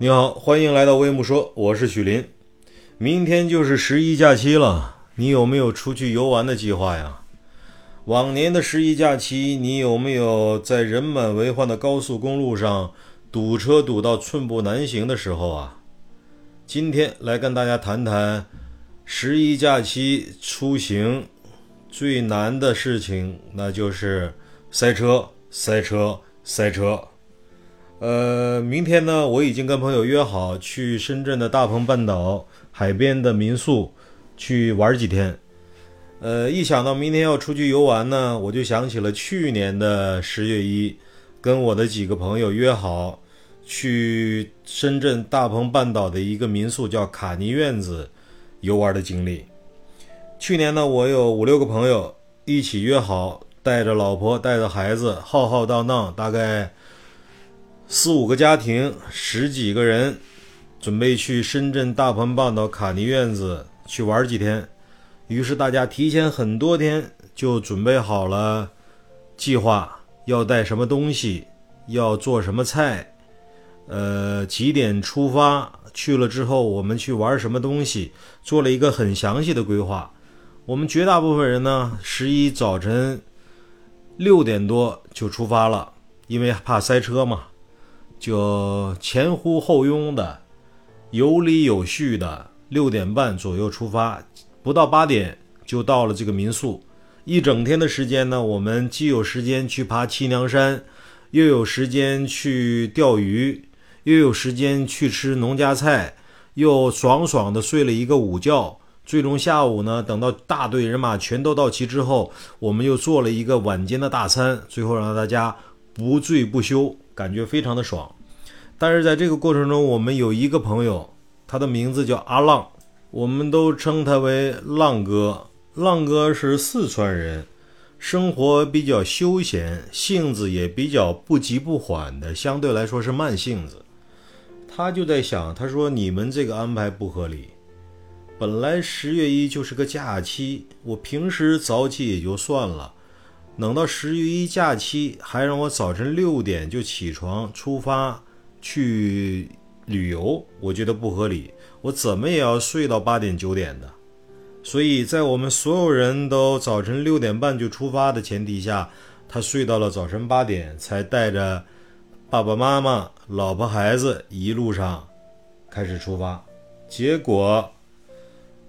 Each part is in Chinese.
你好，欢迎来到微木说，我是许林。明天就是十一假期了，你有没有出去游玩的计划呀？往年的十一假期，你有没有在人满为患的高速公路上堵车堵到寸步难行的时候啊？今天来跟大家谈谈十一假期出行最难的事情，那就是塞车，塞车，塞车。呃，明天呢，我已经跟朋友约好去深圳的大鹏半岛海边的民宿去玩几天。呃，一想到明天要出去游玩呢，我就想起了去年的十月一，跟我的几个朋友约好去深圳大鹏半岛的一个民宿叫卡尼院子游玩的经历。去年呢，我有五六个朋友一起约好，带着老婆带着孩子，浩浩荡荡，大概。四五个家庭，十几个人，准备去深圳大鹏半岛卡尼院子去玩几天。于是大家提前很多天就准备好了计划，要带什么东西，要做什么菜，呃，几点出发，去了之后我们去玩什么东西，做了一个很详细的规划。我们绝大部分人呢，十一早晨六点多就出发了，因为怕塞车嘛。就前呼后拥的，有理有序的，六点半左右出发，不到八点就到了这个民宿。一整天的时间呢，我们既有时间去爬七娘山，又有时间去钓鱼，又有时间去吃农家菜，又爽爽的睡了一个午觉。最终下午呢，等到大队人马全都到齐之后，我们又做了一个晚间的大餐，最后让大家不醉不休。感觉非常的爽，但是在这个过程中，我们有一个朋友，他的名字叫阿浪，我们都称他为浪哥。浪哥是四川人，生活比较休闲，性子也比较不急不缓的，相对来说是慢性子。他就在想，他说你们这个安排不合理。本来十月一就是个假期，我平时早起也就算了。等到十月一假期，还让我早晨六点就起床出发去旅游，我觉得不合理。我怎么也要睡到八点九点的。所以在我们所有人都早晨六点半就出发的前提下，他睡到了早晨八点，才带着爸爸妈妈、老婆孩子一路上开始出发。结果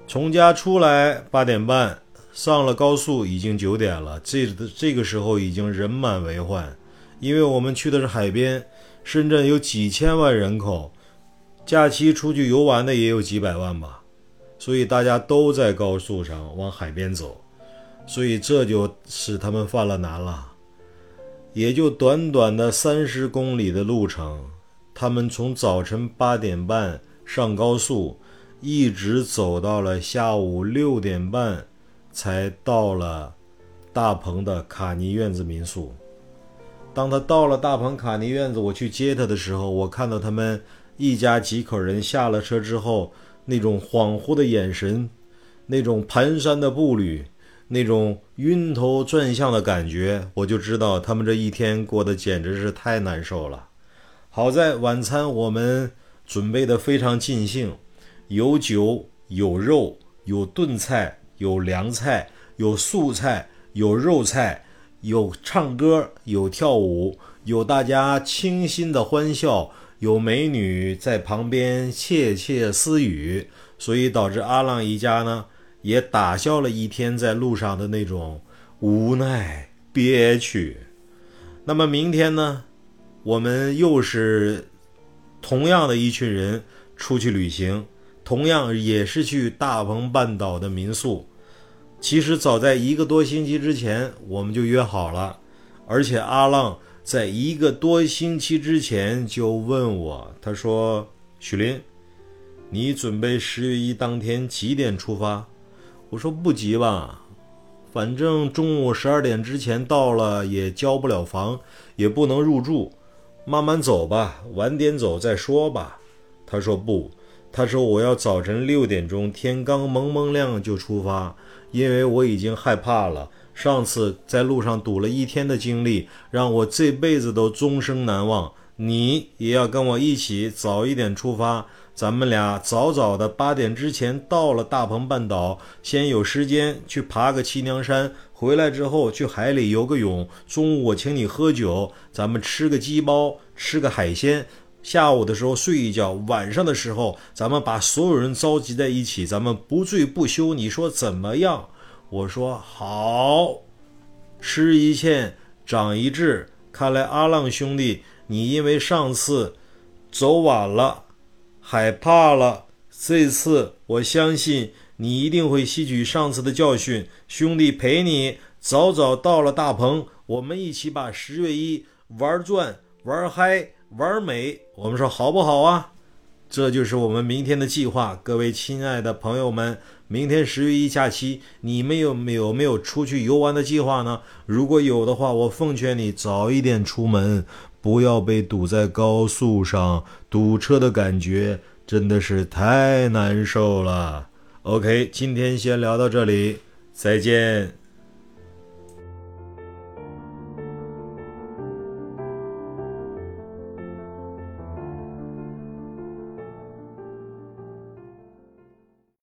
从家出来八点半。上了高速已经九点了，这这个时候已经人满为患，因为我们去的是海边，深圳有几千万人口，假期出去游玩的也有几百万吧，所以大家都在高速上往海边走，所以这就使他们犯了难了，也就短短的三十公里的路程，他们从早晨八点半上高速，一直走到了下午六点半。才到了大鹏的卡尼院子民宿。当他到了大鹏卡尼院子，我去接他的时候，我看到他们一家几口人下了车之后，那种恍惚的眼神，那种蹒跚的步履，那种晕头转向的感觉，我就知道他们这一天过得简直是太难受了。好在晚餐我们准备的非常尽兴，有酒有肉有炖菜。有凉菜，有素菜，有肉菜，有唱歌，有跳舞，有大家倾心的欢笑，有美女在旁边窃窃私语，所以导致阿浪一家呢也打消了一天在路上的那种无奈憋屈。那么明天呢，我们又是同样的一群人出去旅行，同样也是去大鹏半岛的民宿。其实早在一个多星期之前，我们就约好了，而且阿浪在一个多星期之前就问我，他说：“许林，你准备十月一当天几点出发？”我说：“不急吧，反正中午十二点之前到了也交不了房，也不能入住，慢慢走吧，晚点走再说吧。”他说：“不，他说我要早晨六点钟，天刚蒙蒙亮就出发。”因为我已经害怕了，上次在路上堵了一天的经历，让我这辈子都终生难忘。你也要跟我一起早一点出发。咱们俩早早的八点之前到了大鹏半岛，先有时间去爬个七娘山，回来之后去海里游个泳。中午我请你喝酒，咱们吃个鸡包，吃个海鲜。下午的时候睡一觉，晚上的时候咱们把所有人召集在一起，咱们不醉不休。你说怎么样？我说好。吃一堑，长一智。看来阿浪兄弟，你因为上次走晚了。害怕了，这次我相信你一定会吸取上次的教训。兄弟陪你早早到了大棚，我们一起把十月一玩转、玩嗨、玩美。我们说好不好啊？这就是我们明天的计划。各位亲爱的朋友们，明天十月一假期，你们有没有没有出去游玩的计划呢？如果有的话，我奉劝你早一点出门。不要被堵在高速上，堵车的感觉真的是太难受了。OK，今天先聊到这里，再见。